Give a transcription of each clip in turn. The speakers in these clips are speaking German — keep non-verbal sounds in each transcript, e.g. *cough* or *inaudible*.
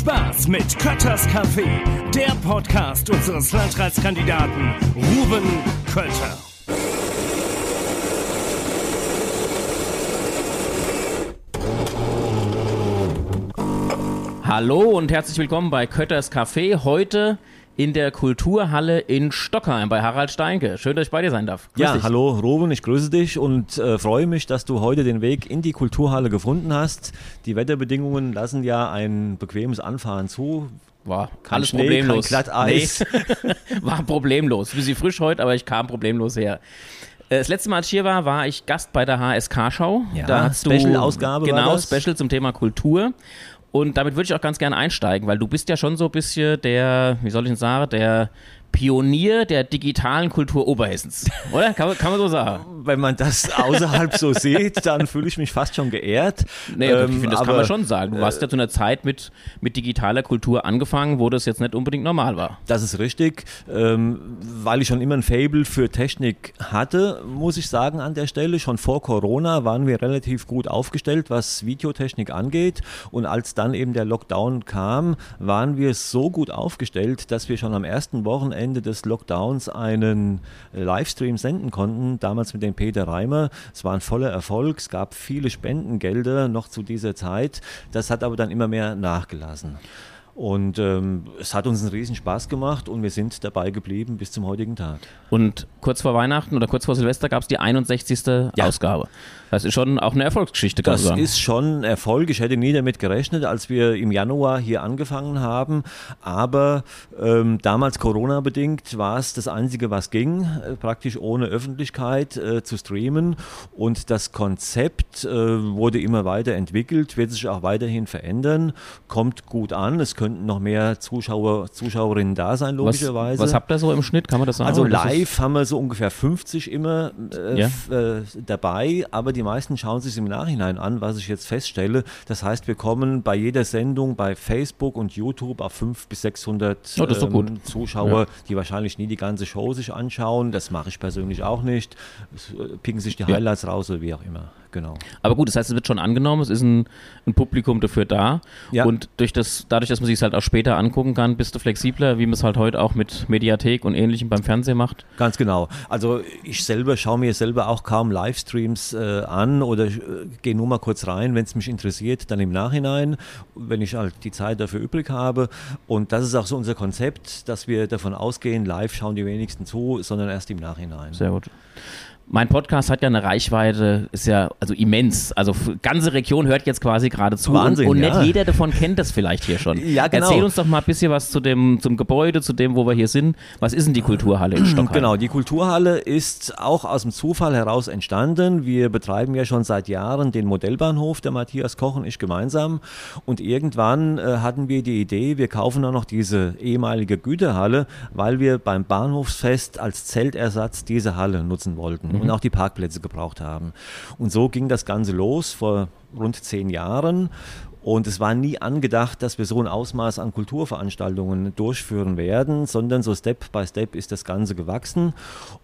Spaß mit Kötters Café, der Podcast unseres Landratskandidaten Ruben Kötter. Hallo und herzlich willkommen bei Kötters Café. Heute in der Kulturhalle in Stockheim bei Harald Steinke. Schön, dass ich bei dir sein darf. Grüß ja, dich. hallo Ruben, ich grüße dich und äh, freue mich, dass du heute den Weg in die Kulturhalle gefunden hast. Die Wetterbedingungen lassen ja ein bequemes Anfahren zu. War kein alles Schnee, problemlos. Kein Glatteis. Nee. *laughs* *laughs* war problemlos. Bisschen frisch heute, aber ich kam problemlos her. Äh, das letzte Mal, als ich hier war, war ich Gast bei der HSK-Schau. Ja, da hast Special-Ausgabe. Genau, Special zum Thema Kultur. Und damit würde ich auch ganz gerne einsteigen, weil du bist ja schon so ein bisschen der, wie soll ich denn sagen, der Pionier der digitalen Kultur Oberhessens, oder? Kann, kann, man so sagen? *laughs* Wenn man das außerhalb so sieht, dann fühle ich mich fast schon geehrt. Nee, ähm, ich finde, das aber, kann man schon sagen. Du hast ja zu einer Zeit mit, mit digitaler Kultur angefangen, wo das jetzt nicht unbedingt normal war. Das ist richtig. Ähm, weil ich schon immer ein Fable für Technik hatte, muss ich sagen, an der Stelle. Schon vor Corona waren wir relativ gut aufgestellt, was Videotechnik angeht. Und als dann eben der Lockdown kam, waren wir so gut aufgestellt, dass wir schon am ersten Wochenende Ende des Lockdowns einen Livestream senden konnten, damals mit dem Peter Reimer. Es war ein voller Erfolg, es gab viele Spendengelder noch zu dieser Zeit. Das hat aber dann immer mehr nachgelassen. Und ähm, es hat uns einen riesen Spaß gemacht und wir sind dabei geblieben bis zum heutigen Tag. Und kurz vor Weihnachten oder kurz vor Silvester gab es die 61. Ja. Ausgabe. Das ist schon auch eine Erfolgsgeschichte, kann Das sagen. ist schon ein Erfolg. Ich hätte nie damit gerechnet, als wir im Januar hier angefangen haben. Aber ähm, damals Corona-bedingt war es das Einzige, was ging, äh, praktisch ohne Öffentlichkeit äh, zu streamen. Und das Konzept äh, wurde immer weiter entwickelt, wird sich auch weiterhin verändern, kommt gut an. Es könnten noch mehr Zuschauer, Zuschauerinnen da sein, logischerweise. Was, was habt ihr so im Schnitt? Kann man das sagen? Also live haben wir so ungefähr 50 immer äh, ja? äh, dabei, aber die die meisten schauen sich im Nachhinein an, was ich jetzt feststelle. Das heißt, wir kommen bei jeder Sendung bei Facebook und YouTube auf 500 bis 600 oh, ähm, Zuschauer, ja. die wahrscheinlich nie die ganze Show sich anschauen. Das mache ich persönlich auch nicht. Äh, picken sich die Highlights ja. raus oder wie auch immer genau. Aber gut, das heißt, es wird schon angenommen, es ist ein, ein Publikum dafür da. Ja. Und durch das, dadurch, dass man sich es halt auch später angucken kann, bist du flexibler, wie man es halt heute auch mit Mediathek und ähnlichem beim Fernsehen macht? Ganz genau. Also ich selber schaue mir selber auch kaum Livestreams äh, an oder äh, gehe nur mal kurz rein, wenn es mich interessiert, dann im Nachhinein, wenn ich halt die Zeit dafür übrig habe. Und das ist auch so unser Konzept, dass wir davon ausgehen, live schauen die wenigsten zu, sondern erst im Nachhinein. Sehr gut. Mein Podcast hat ja eine Reichweite, ist ja also immens. Also ganze Region hört jetzt quasi gerade zu. Wahnsinn, und, und ja. nicht jeder davon kennt das vielleicht hier schon. *laughs* Ja, genau. Erzähl uns doch mal ein bisschen was zu dem, zum Gebäude, zu dem, wo wir hier sind. Was ist denn die Kulturhalle in *clears throat* Stockholm? Genau, die Kulturhalle ist auch aus dem Zufall heraus entstanden. Wir betreiben ja schon seit Jahren den Modellbahnhof, der Matthias Koch und ich gemeinsam. Und irgendwann äh, hatten wir die Idee, wir kaufen dann noch diese ehemalige Güterhalle, weil wir beim Bahnhofsfest als Zeltersatz diese Halle nutzen wollten. Mhm und auch die Parkplätze gebraucht haben. Und so ging das Ganze los vor rund zehn Jahren. Und es war nie angedacht, dass wir so ein Ausmaß an Kulturveranstaltungen durchführen werden, sondern so Step by Step ist das Ganze gewachsen.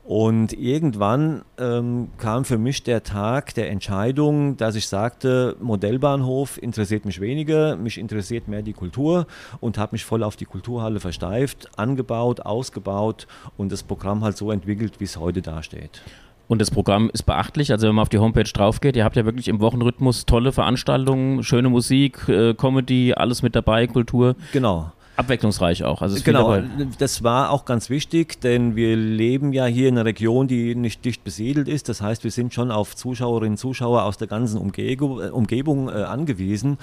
Und irgendwann ähm, kam für mich der Tag der Entscheidung, dass ich sagte, Modellbahnhof interessiert mich weniger, mich interessiert mehr die Kultur und habe mich voll auf die Kulturhalle versteift, angebaut, ausgebaut und das Programm halt so entwickelt, wie es heute dasteht. Und das Programm ist beachtlich. Also wenn man auf die Homepage drauf geht, ihr habt ja wirklich im Wochenrhythmus tolle Veranstaltungen, schöne Musik, äh, Comedy, alles mit dabei, Kultur. Genau abwechslungsreich auch. Also genau, das war auch ganz wichtig, denn wir leben ja hier in einer Region, die nicht dicht besiedelt ist. Das heißt, wir sind schon auf Zuschauerinnen und Zuschauer aus der ganzen Umgebung, äh, Umgebung äh, angewiesen.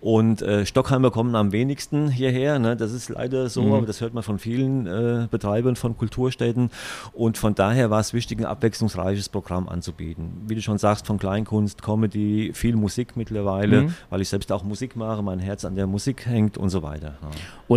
Und äh, Stockheimer kommen am wenigsten hierher. Ne? Das ist leider so, mhm. aber das hört man von vielen äh, Betreibern von Kulturstätten. Und von daher war es wichtig, ein abwechslungsreiches Programm anzubieten. Wie du schon sagst, von Kleinkunst, Comedy, viel Musik mittlerweile, mhm. weil ich selbst auch Musik mache, mein Herz an der Musik hängt und so weiter. Ja.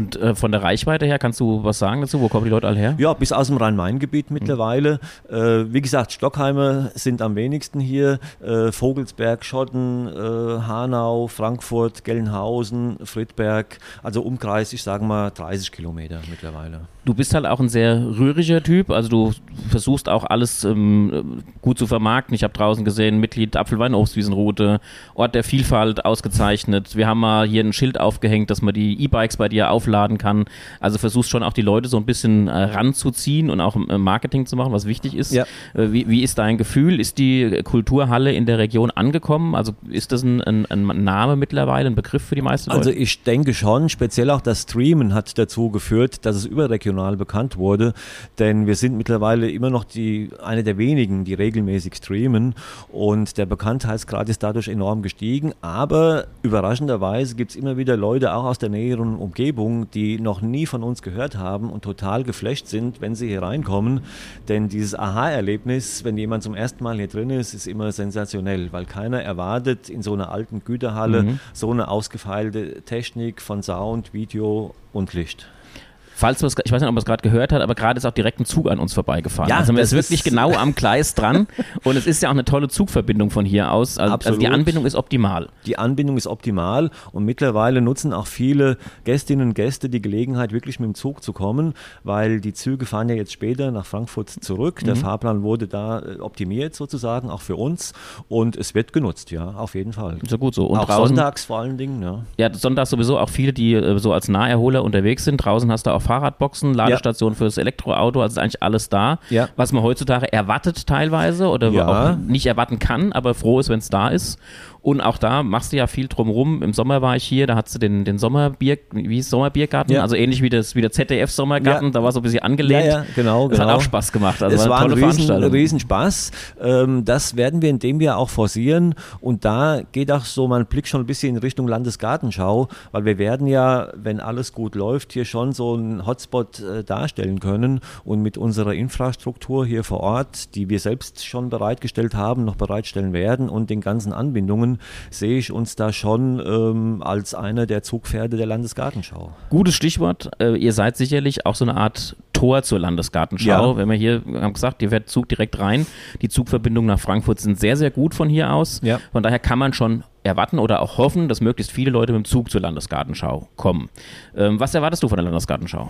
Und äh, von der Reichweite her, kannst du was sagen dazu? Wo kommen die Leute alle her? Ja, bis aus dem Rhein-Main-Gebiet mittlerweile. Mhm. Äh, wie gesagt, Stockheimer sind am wenigsten hier. Äh, Vogelsberg, Schotten, äh, Hanau, Frankfurt, Gelnhausen, Friedberg. Also Umkreis, ich sage mal 30 Kilometer mittlerweile. Du bist halt auch ein sehr rühriger Typ, also du versuchst auch alles ähm, gut zu vermarkten. Ich habe draußen gesehen, Mitglied Apfelwein Obstwiesenroute, Ort der Vielfalt ausgezeichnet. Wir haben mal hier ein Schild aufgehängt, dass man die E-Bikes bei dir aufladen kann. Also versuchst schon auch die Leute so ein bisschen äh, ranzuziehen und auch äh, Marketing zu machen, was wichtig ist. Ja. Äh, wie, wie ist dein Gefühl? Ist die Kulturhalle in der Region angekommen? Also ist das ein, ein, ein Name mittlerweile, ein Begriff für die meisten Leute? Also ich denke schon, speziell auch das Streamen hat dazu geführt, dass es überregional bekannt wurde, denn wir sind mittlerweile immer noch die, eine der wenigen, die regelmäßig streamen und der Bekanntheitsgrad ist dadurch enorm gestiegen, aber überraschenderweise gibt es immer wieder Leute auch aus der näheren Umgebung, die noch nie von uns gehört haben und total geflasht sind, wenn sie hier reinkommen, denn dieses Aha-Erlebnis, wenn jemand zum ersten Mal hier drin ist, ist immer sensationell, weil keiner erwartet in so einer alten Güterhalle Mhm. so eine ausgefeilte Technik von Sound, Video und Licht. Falls man es, ich weiß nicht, ob man es gerade gehört hat, aber gerade ist auch direkt ein Zug an uns vorbeigefahren. Ja, also man ist wirklich genau *laughs* am Gleis dran und es ist ja auch eine tolle Zugverbindung von hier aus. Also, also die. Anbindung ist optimal. Die Anbindung ist optimal und mittlerweile nutzen auch viele Gästinnen und Gäste die Gelegenheit, wirklich mit dem Zug zu kommen, weil die Züge fahren ja jetzt später nach Frankfurt zurück. Mhm. Der Fahrplan wurde da äh, optimiert sozusagen, auch für uns und es wird genutzt, ja, auf jeden Fall. Ja gut so. Und auch draußen, sonntags vor allen Dingen, ja. Ja, sonntags sowieso auch viele, die äh, so als Naherholer unterwegs sind. Draußen hast du auch Fahrradboxen, Ladestationen fürs Elektroauto, also ist eigentlich alles da, Ja. was man heutzutage erwartet teilweise oder Ja. auch nicht erwarten kann, aber froh ist, wenn es da ist. Und auch da machst du ja viel drumrum. Im Sommer war ich hier, da hattest du den, den Sommerbier, wie hieß Sommerbiergarten, Ja. also ähnlich wie, das, wie der ZDF-Sommergarten, Ja. da war so ein bisschen angelehnt. Ja, ja, genau, Das hat genau. auch Spaß gemacht. Also es war war eine ein tolle riesen. Riesenspaß. Ähm, das werden wir in dem Jahr auch forcieren. Und da geht auch so mein Blick schon ein bisschen in Richtung Landesgartenschau, weil wir werden ja, wenn alles gut läuft, hier schon so einen Hotspot äh, darstellen können. Und mit unserer Infrastruktur hier vor Ort, die wir selbst schon bereitgestellt haben, noch bereitstellen werden und den ganzen Anbindungen, sehe ich uns da schon ähm, als einer der Zugpferde der Landesgartenschau. Gutes Stichwort. Äh, ihr seid sicherlich auch so eine Art Tor zur Landesgartenschau. Ja. Wenn wir hier, haben gesagt, ihr fährt Zug direkt rein. Die Zugverbindungen nach Frankfurt sind sehr, sehr gut von hier aus. Ja. Von daher kann man schon erwarten oder auch hoffen, dass möglichst viele Leute mit dem Zug zur Landesgartenschau kommen. Ähm, was erwartest du von der Landesgartenschau?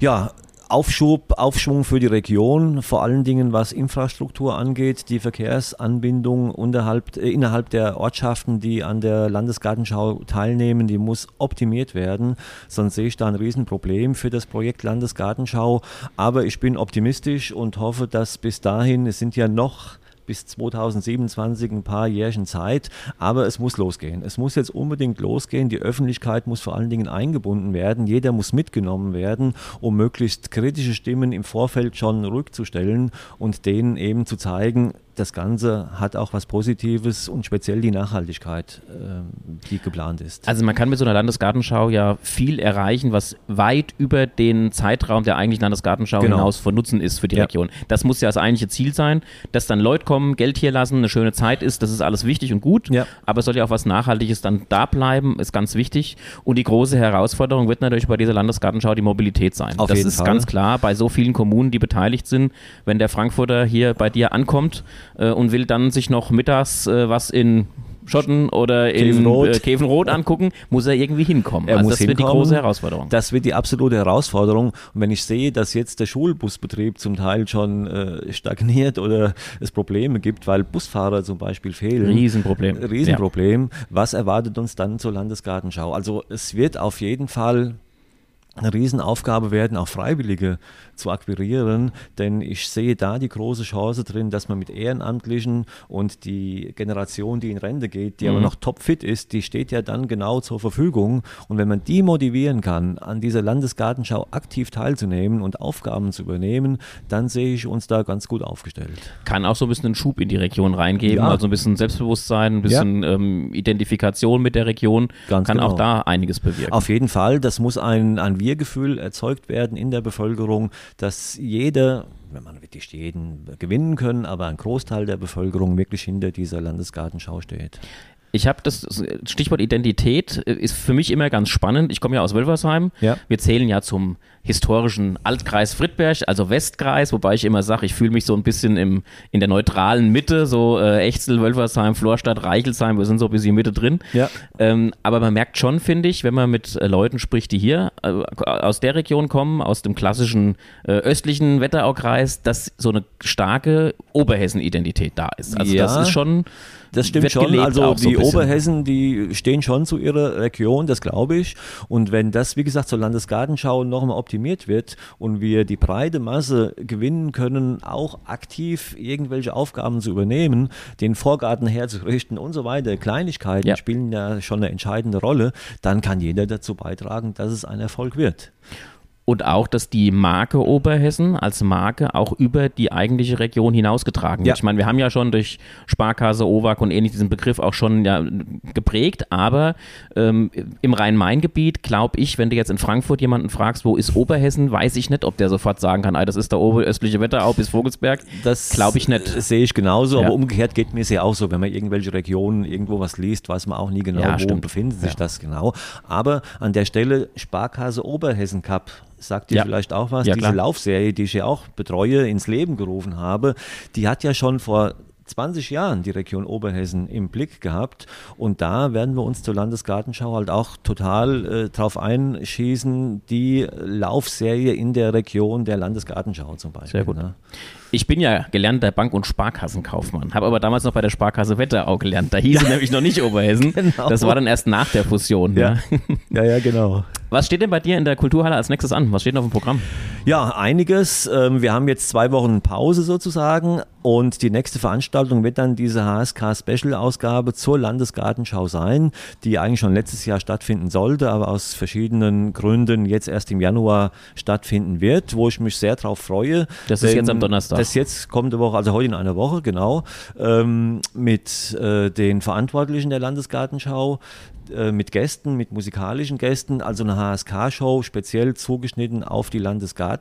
Ja, Aufschub, Aufschwung für die Region, vor allen Dingen was Infrastruktur angeht, die Verkehrsanbindung unterhalb, äh, innerhalb der Ortschaften, die an der Landesgartenschau teilnehmen, die muss optimiert werden. Sonst sehe ich da ein Riesenproblem für das Projekt Landesgartenschau. Aber ich bin optimistisch und hoffe, dass bis dahin, es sind ja noch bis 2027 ein paar Jährchen Zeit, aber es muss losgehen. Es muss jetzt unbedingt losgehen. Die Öffentlichkeit muss vor allen Dingen eingebunden werden. Jeder muss mitgenommen werden, um möglichst kritische Stimmen im Vorfeld schon rückzustellen und denen eben zu zeigen, das Ganze hat auch was Positives und speziell die Nachhaltigkeit, ähm, die geplant ist. Also man kann mit so einer Landesgartenschau ja viel erreichen, was weit über den Zeitraum der eigentlichen Landesgartenschau Genau. hinaus von Nutzen ist für die Ja. Region. Das muss ja das eigentliche Ziel sein, dass dann Leute kommen, Geld hier lassen, eine schöne Zeit ist, das ist alles wichtig und gut, Ja. aber es soll ja auch was Nachhaltiges dann da bleiben, ist ganz wichtig. Und die große Herausforderung wird natürlich bei dieser Landesgartenschau die Mobilität sein. Auf das ist Fall. ganz klar bei so vielen Kommunen, die beteiligt sind, wenn der Frankfurter hier bei dir ankommt äh, und will dann sich noch mittags äh, was in Schotten oder in Käfenrot. äh, angucken, muss er irgendwie hinkommen. Er also muss das wird die hinkommen. große Herausforderung. Das wird die absolute Herausforderung. Und wenn ich sehe, dass jetzt der Schulbusbetrieb zum Teil schon äh, stagniert oder es Probleme gibt, weil Busfahrer zum Beispiel fehlen. Riesenproblem. Riesenproblem. Was erwartet uns dann zur Landesgartenschau? Also es wird auf jeden Fall eine Riesenaufgabe werden, auch Freiwillige zu akquirieren, denn ich sehe da die große Chance drin, dass man mit Ehrenamtlichen und die Generation, die in Rente geht, die aber Mhm. noch topfit ist, die steht ja dann genau zur Verfügung. Und wenn man die motivieren kann, an dieser Landesgartenschau aktiv teilzunehmen und Aufgaben zu übernehmen, dann sehe ich uns da ganz gut aufgestellt. Kann auch so ein bisschen einen Schub in die Region reingeben, Ja. also ein bisschen Selbstbewusstsein, ein bisschen ähm, Identifikation mit der Region, Ganz kann genau. auch da einiges bewirken. Auf jeden Fall, das muss ein, ein Wir-Gefühl erzeugt werden in der Bevölkerung, dass jeder, wenn man wird nicht jeden gewinnen können, aber ein Großteil der Bevölkerung wirklich hinter dieser Landesgartenschau steht. Ich habe das Stichwort Identität äh, ist für mich immer ganz spannend. Ich komme ja aus Wölfersheim. Ja. Wir zählen ja zum historischen Altkreis Friedberg, also Westkreis, wobei ich immer sage, ich fühle mich so ein bisschen im, in der neutralen Mitte, so äh, Echzel, Wölfersheim, Florstadt, Reichelsheim, wir sind so ein bisschen Mitte drin. Ja. Ähm, aber man merkt schon, finde ich, wenn man mit äh, Leuten spricht, die hier äh, aus der Region kommen, aus dem klassischen äh, östlichen Wetteraukreis, dass so eine starke Oberhessen-Identität da ist. Also Ja. das ist schon Das stimmt schon. gelebt Also so die bisschen. Oberhessen, die stehen schon zu ihrer Region, das glaube ich. Und wenn das, wie gesagt, zur Landesgartenschau nochmal optimiert wird und wir die breite Masse gewinnen können, auch aktiv irgendwelche Aufgaben zu übernehmen, den Vorgarten herzurichten und so weiter, Kleinigkeiten Ja. spielen ja schon eine entscheidende Rolle, dann kann jeder dazu beitragen, dass es ein Erfolg wird. Und auch, dass die Marke Oberhessen als Marke auch über die eigentliche Region hinausgetragen wird. Ja. Ich meine, wir haben ja schon durch Sparkasse, OWAG und ähnlich diesen Begriff auch schon ja, geprägt, aber ähm, im Rhein-Main-Gebiet glaube ich, wenn du jetzt in Frankfurt jemanden fragst, wo ist Oberhessen, weiß ich nicht, ob der sofort sagen kann, ah, das ist der oberöstliche Wetterau bis Vogelsberg. Das Glaube ich nicht. Sehe ich genauso, Ja. aber umgekehrt geht mir es ja auch so, wenn man irgendwelche Regionen irgendwo was liest, weiß man auch nie genau, wo stimmt. befindet sich das genau. Aber an der Stelle Sparkasse Oberhessen Cup. Sagt dir Ja. vielleicht auch was? Ja, Diese klar. Laufserie, die ich ja auch betreue, ins Leben gerufen habe, die hat ja schon vor 20 Jahren die Region Oberhessen im Blick gehabt und da werden wir uns zur Landesgartenschau halt auch total äh, drauf einschießen, die Laufserie in der Region der Landesgartenschau zum Beispiel. Sehr gut. Ne? Ich bin ja gelernter Bank- und Sparkassenkaufmann, habe aber damals noch bei der Sparkasse Wetterau gelernt. Da hieß sie nämlich noch nicht Oberhessen. *laughs* Genau. Das war dann erst nach der Fusion. Ja. Ja, ja, genau. Was steht denn bei dir in der Kulturhalle als nächstes an? Was steht denn auf dem Programm? Ja, einiges. Ähm, Wir haben jetzt zwei Wochen Pause sozusagen und die nächste Veranstaltung wird dann diese HSK-Special-Ausgabe zur Landesgartenschau sein, die eigentlich schon letztes Jahr stattfinden sollte, aber aus verschiedenen Gründen jetzt erst im Januar stattfinden wird, wo ich mich sehr drauf freue. Das ist jetzt am Donnerstag. Das ist jetzt kommende Woche, also heute in einer Woche, genau, ähm, mit äh, den Verantwortlichen der Landesgartenschau, äh, mit Gästen, mit musikalischen Gästen, also eine HSK-Show speziell zugeschnitten auf die Landesgartenschau.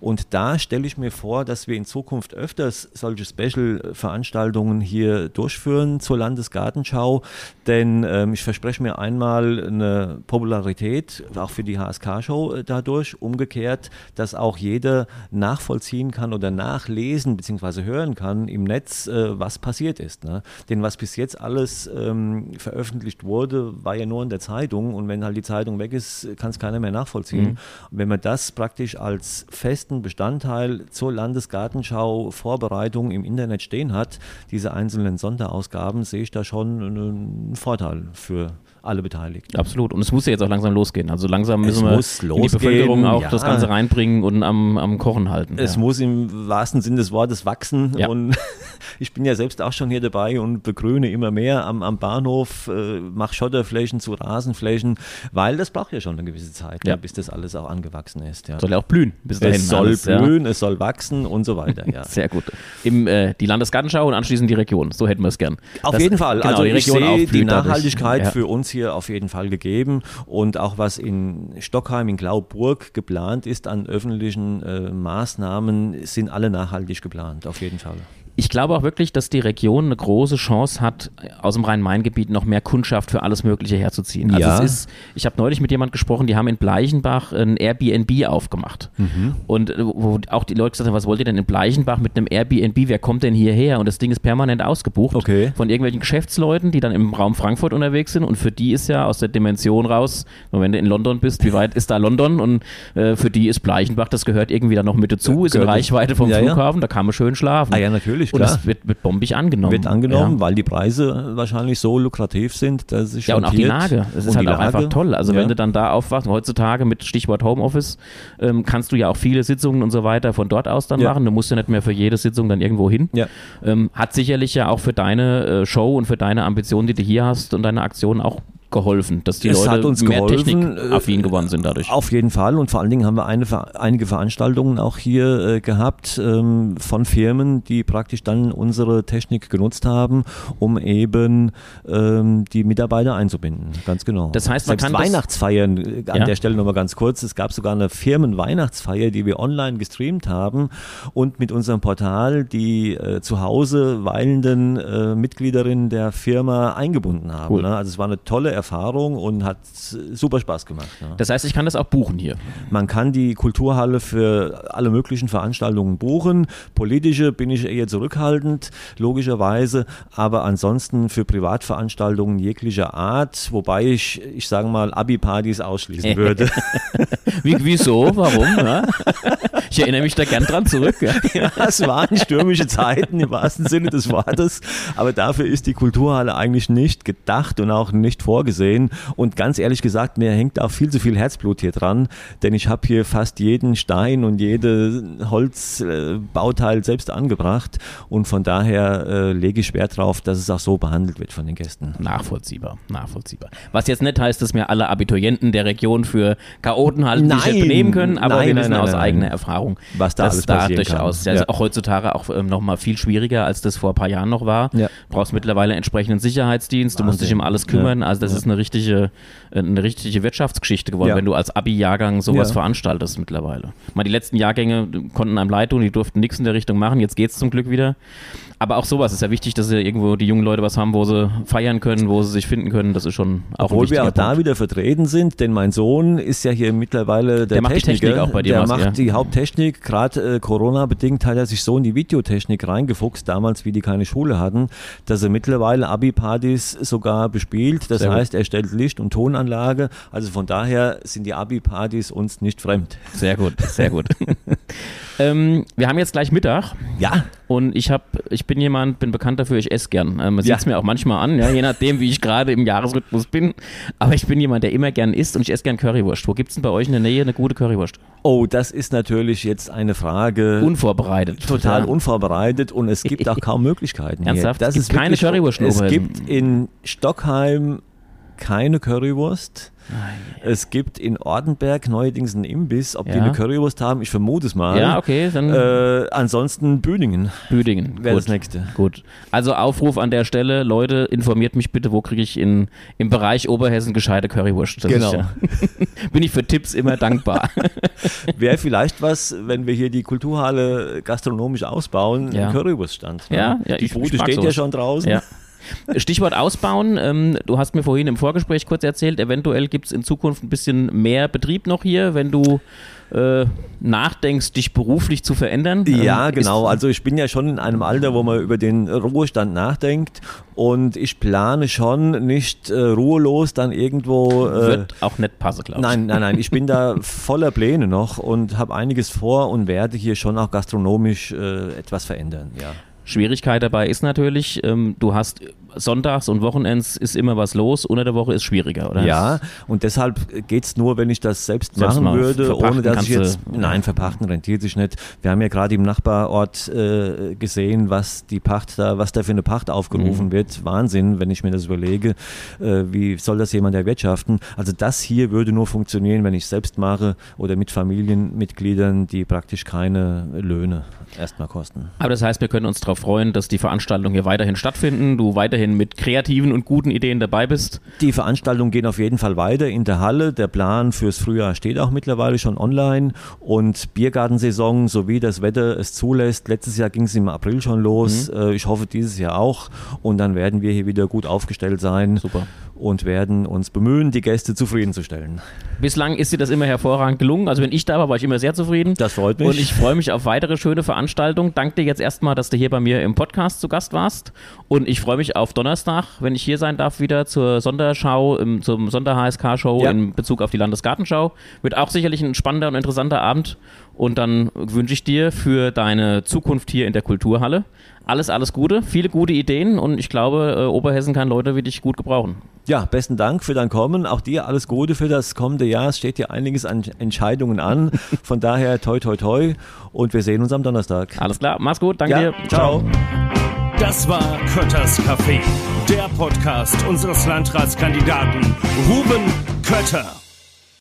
Und da stelle ich mir vor, dass wir in Zukunft öfters solche Special-Veranstaltungen hier durchführen zur Landesgartenschau. Denn ähm, ich verspreche mir einmal eine Popularität, auch für die HSK-Show äh, dadurch. Umgekehrt, dass auch jeder nachvollziehen kann oder nachlesen bzw. hören kann im Netz, äh, was passiert ist. Ne? Denn was bis jetzt alles ähm, veröffentlicht wurde, war ja nur in der Zeitung und wenn halt die Zeitung weg ist, kann es keiner mehr nachvollziehen. Und wenn man das praktisch als festen Bestandteil zur Landesgartenschau Vorbereitung im Internet stehen hat, diese einzelnen Sonderausgaben, sehe ich da schon einen Vorteil für alle Beteiligten. Absolut. Und es muss ja jetzt auch langsam losgehen. Also langsam müssen Es wir die Bevölkerung auch ja. das Ganze reinbringen und am, am Kochen halten. Es ja. muss im wahrsten Sinne des Wortes wachsen Ja. und *laughs* ich bin ja selbst auch schon hier dabei und begrüne immer mehr am, am Bahnhof, äh, mache Schotterflächen zu Rasenflächen, weil das braucht ja schon eine gewisse Zeit, ne, bis das alles auch angewachsen ist. Soll ja auch blühen bis dahin. es soll alles, ja. blühen, es soll wachsen und so weiter. Ja. *laughs* Sehr gut. Im, äh, die Landesgartenschau und anschließend die Region. So hätten wir es gern. Auf Das- jeden Fall. Genau, also die ich Region sehe die. Nachhaltigkeit Ja. für uns hier auf jeden Fall gegeben und auch was in Stockheim, in Glauburg geplant ist an öffentlichen äh, Maßnahmen, sind alle nachhaltig geplant, auf jeden Fall. Ich glaube auch wirklich, dass die Region eine große Chance hat, aus dem Rhein-Main-Gebiet noch mehr Kundschaft für alles Mögliche herzuziehen. Also Ja. es ist, ich habe neulich mit jemand gesprochen, die haben in Bleichenbach ein Airbnb aufgemacht. Mhm. Und äh, wo auch die Leute gesagt haben, was wollt ihr denn in Bleichenbach mit einem Airbnb? Wer kommt denn hierher? Und das Ding ist permanent ausgebucht Okay. von irgendwelchen Geschäftsleuten, die dann im Raum Frankfurt unterwegs sind. Und für die ist ja aus der Dimension raus, wenn du in London bist, wie weit ist da London? Und äh, für die ist Bleichenbach, das gehört irgendwie da noch mit dazu, ist in Reichweite vom Ja, ja. Flughafen, da kann man schön schlafen. Ah ja, natürlich, Und klar. das wird, wird bombig angenommen. Wird angenommen, Ja. weil die Preise wahrscheinlich so lukrativ sind, dass es Ja, und auch die. Lage. Es ist Und halt auch einfach toll. Also ja. wenn du dann da aufwachst, heutzutage mit Stichwort Homeoffice, ähm, kannst du ja auch viele Sitzungen und so weiter von dort aus dann Ja. machen. Du musst ja nicht mehr für jede Sitzung dann irgendwo hin. Ähm, hat sicherlich ja auch für deine äh, Show und für deine Ambitionen, die du hier hast und deine Aktion auch geholfen, dass die Es Leute mehr geholfen, technikaffin äh, geworden sind dadurch. Auf jeden Fall und vor allen Dingen haben wir eine, einige Veranstaltungen auch hier äh, gehabt ähm, von Firmen, die praktisch dann unsere Technik genutzt haben, um eben ähm, die Mitarbeiter einzubinden. Ganz genau. Das heißt, man Selbst kann Weihnachtsfeiern, äh, an Ja. der Stelle nochmal ganz kurz, es gab sogar eine Firmenweihnachtsfeier, die wir online gestreamt haben und mit unserem Portal die äh, zu Hause weilenden äh, Mitgliederinnen der Firma eingebunden haben. Cool. Ne? Also es war eine tolle Erfahrung und hat super Spaß gemacht. Ja. Das heißt, ich kann das auch buchen hier. Man kann die Kulturhalle für alle möglichen Veranstaltungen buchen. Politische bin ich eher zurückhaltend, logischerweise, aber ansonsten für Privatveranstaltungen jeglicher Art, wobei ich, ich sage mal, Abi-Partys ausschließen *laughs* würde. Wie, wieso? Warum? Ja? *laughs* Ich erinnere mich da gern dran zurück. Ja. *laughs* ja, es waren stürmische Zeiten im wahrsten Sinne des Wortes, aber dafür ist die Kulturhalle eigentlich nicht gedacht und auch nicht vorgesehen. Und ganz ehrlich gesagt, mir hängt auch viel zu viel Herzblut hier dran, denn ich habe hier fast jeden Stein und jede Holzbauteil selbst angebracht und von daher äh, lege ich Wert darauf, dass es auch so behandelt wird von den Gästen. Nachvollziehbar, nachvollziehbar. Was jetzt nicht heißt, dass mir alle Abiturienten der Region für Chaoten halten, die sich benehmen können, aber nein, wir nein, wissen nein, aus nein. eigener Erfahrung, Was da alles da passieren durchaus, kann. ja, Ja. auch heutzutage auch ähm, noch mal viel schwieriger, als das vor ein paar Jahren noch war. Ja. Brauchst mittlerweile entsprechenden Sicherheitsdienst, du musst dich Wahnsinn. um alles kümmern. Ja. Also das ist eine richtige, äh, eine richtige Wirtschaftsgeschichte geworden, wenn du als Abi-Jahrgang sowas veranstaltest mittlerweile. Mal die letzten Jahrgänge konnten einem leid tun, die durften nichts in der Richtung machen. Jetzt geht's zum Glück wieder. Aber auch sowas ist ja wichtig, dass ja irgendwo die jungen Leute was haben, wo sie feiern können, wo sie sich finden können. Das ist schon auch Obwohl wir auch da Punkt. wieder vertreten sind, denn mein Sohn ist ja hier mittlerweile der, Der macht die Techniker. Technik auch bei dir, Der Mats, macht die Haupttechnik. Gerade äh, Corona-bedingt hat er sich so in die Videotechnik reingefuchst, damals, wie die keine Schule hatten, dass er mittlerweile Abi-Partys sogar bespielt. Das Sehr gut. heißt, er stellt Licht- und Tonanlage. Also von daher sind die Abi-Partys uns nicht fremd. Sehr gut, sehr gut. *laughs* ähm, wir haben jetzt gleich Mittag Ja, und ich habe, ich bin jemand, bin bekannt dafür, ich esse gern. Ähm, man Ja. sieht es mir auch manchmal an, ja, je nachdem, wie ich gerade im Jahresrhythmus bin. Aber ich bin jemand, der immer gern isst und ich esse gern Currywurst. Wo gibt es denn bei euch in der Nähe eine gute Currywurst? oh, das ist natürlich jetzt eine Frage. Unvorbereitet. total ja. unvorbereitet und es gibt auch kaum *laughs* Möglichkeiten. Ernsthaft? Hier. Das Es ist gibt keine wirklich- Currywurst in Es gibt in Stockheim keine Currywurst. Es gibt in Ortenberg neuerdings einen Imbiss. Ob die Ja. eine Currywurst haben, ich vermute es mal. Ja, okay, dann Äh, ansonsten Büdingen Büdingen. wäre das nächste. Gut. Also Aufruf an der Stelle, Leute, informiert mich bitte, wo kriege ich in, im Bereich Oberhessen gescheite Currywurst. Das Genau. Ja, *laughs* bin ich für Tipps immer dankbar. *laughs* Wäre vielleicht was, wenn wir hier die Kulturhalle gastronomisch ausbauen, Ja. Currywurststand. ne? Ja, ja, die ich- Bude ich steht ja sowas. schon draußen. Ja. Stichwort ausbauen. Ähm, du hast mir vorhin im Vorgespräch kurz erzählt, eventuell gibt es in Zukunft ein bisschen mehr Betrieb noch hier, wenn du äh, nachdenkst, dich beruflich zu verändern. Ja, Ähm, genau. Ist, Also ich bin ja schon in einem Alter, wo man über den Ruhestand nachdenkt und ich plane schon nicht äh, ruhelos dann irgendwo. Äh, wird auch nicht passen, glaube ich. Nein, nein, nein. Ich bin da *laughs* voller Pläne noch und habe einiges vor und werde hier schon auch gastronomisch äh, etwas verändern. Ja. Schwierigkeit dabei ist natürlich, ähm, du hast sonntags und Wochenends ist immer was los, unter der Woche ist schwieriger, oder? Ja, und deshalb geht es nur, wenn ich das selbst, Selbst machen würde, ohne dass ich jetzt. Nein, verpachten rentiert sich nicht. Wir haben ja gerade im Nachbarort äh, gesehen, was die Pacht da, was da für eine Pacht aufgerufen Mhm. wird. Wahnsinn, wenn ich mir das überlege. Äh, wie soll das jemand erwirtschaften? Also das hier würde nur funktionieren, wenn ich es selbst mache oder mit Familienmitgliedern, die praktisch keine Löhne erstmal kosten. Aber das heißt, wir können uns darauf freuen, dass die Veranstaltungen hier weiterhin stattfinden, du weiterhin mit kreativen und guten Ideen dabei bist. Die Veranstaltungen gehen auf jeden Fall weiter in der Halle. Der Plan fürs Frühjahr steht auch mittlerweile schon online. Und Biergartensaison, so wie das Wetter es zulässt. Letztes Jahr ging es im April schon los. Mhm. Äh, Ich hoffe dieses Jahr auch. Und dann werden wir hier wieder gut aufgestellt sein Super. und werden uns bemühen, die Gäste zufriedenzustellen. Bislang ist dir das immer hervorragend gelungen. Also wenn ich da war, war ich immer sehr zufrieden. Das freut mich. Und ich freue mich auf weitere schöne Veranstaltungen. Danke dir jetzt erstmal, dass du hier bei mir im Podcast zu Gast warst. Und ich freue mich auf Donnerstag, wenn ich hier sein darf, wieder zur Sonderschau, im, zum Sonder-HSK-Show Ja. in Bezug auf die Landesgartenschau. Wird auch sicherlich ein spannender und interessanter Abend. Und dann wünsche ich dir für deine Zukunft hier in der Kulturhalle alles, alles Gute, viele gute Ideen und ich glaube, äh, Oberhessen kann Leute wie dich gut gebrauchen. Ja, besten Dank für dein Kommen. Auch dir alles Gute für das kommende Jahr. Es steht hier einiges an Entscheidungen an. *laughs* Von daher toi toi toi. Und wir sehen uns am Donnerstag. Alles klar, mach's gut, danke Ja, dir. ciao. Das war Kötters Café, der Podcast unseres Landratskandidaten Ruben Kötter.